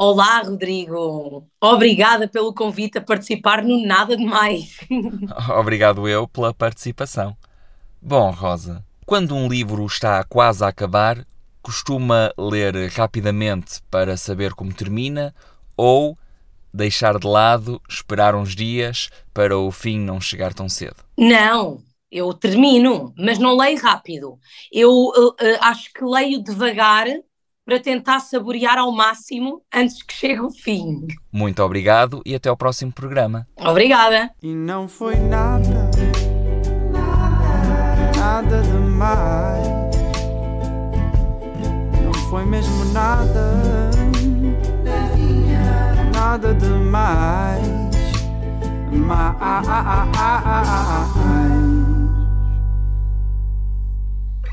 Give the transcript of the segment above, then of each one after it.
Olá, Rodrigo. Obrigada pelo convite a participar no Nada de Mais. Obrigado eu pela participação. Bom, Rosa, quando um livro está quase a acabar, costuma ler rapidamente para saber como termina ou deixar de lado, esperar uns dias para o fim não chegar tão cedo? Não, eu termino, mas não leio rápido. Eu uh, acho que leio devagar para tentar saborear ao máximo antes que chegue o fim. Muito obrigado e até ao próximo programa. Obrigada. E não foi nada, nada demais. Não foi mesmo nada, nada demais. Mais.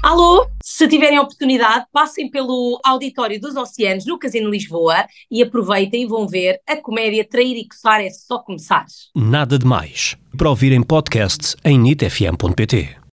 Alô, se tiverem oportunidade, passem pelo Auditório dos Oceanos no Casino Lisboa e aproveitem e vão ver a comédia Trair e Coçar é só começar. Nada de Mais. Para ouvir em podcast em nitfm.pt.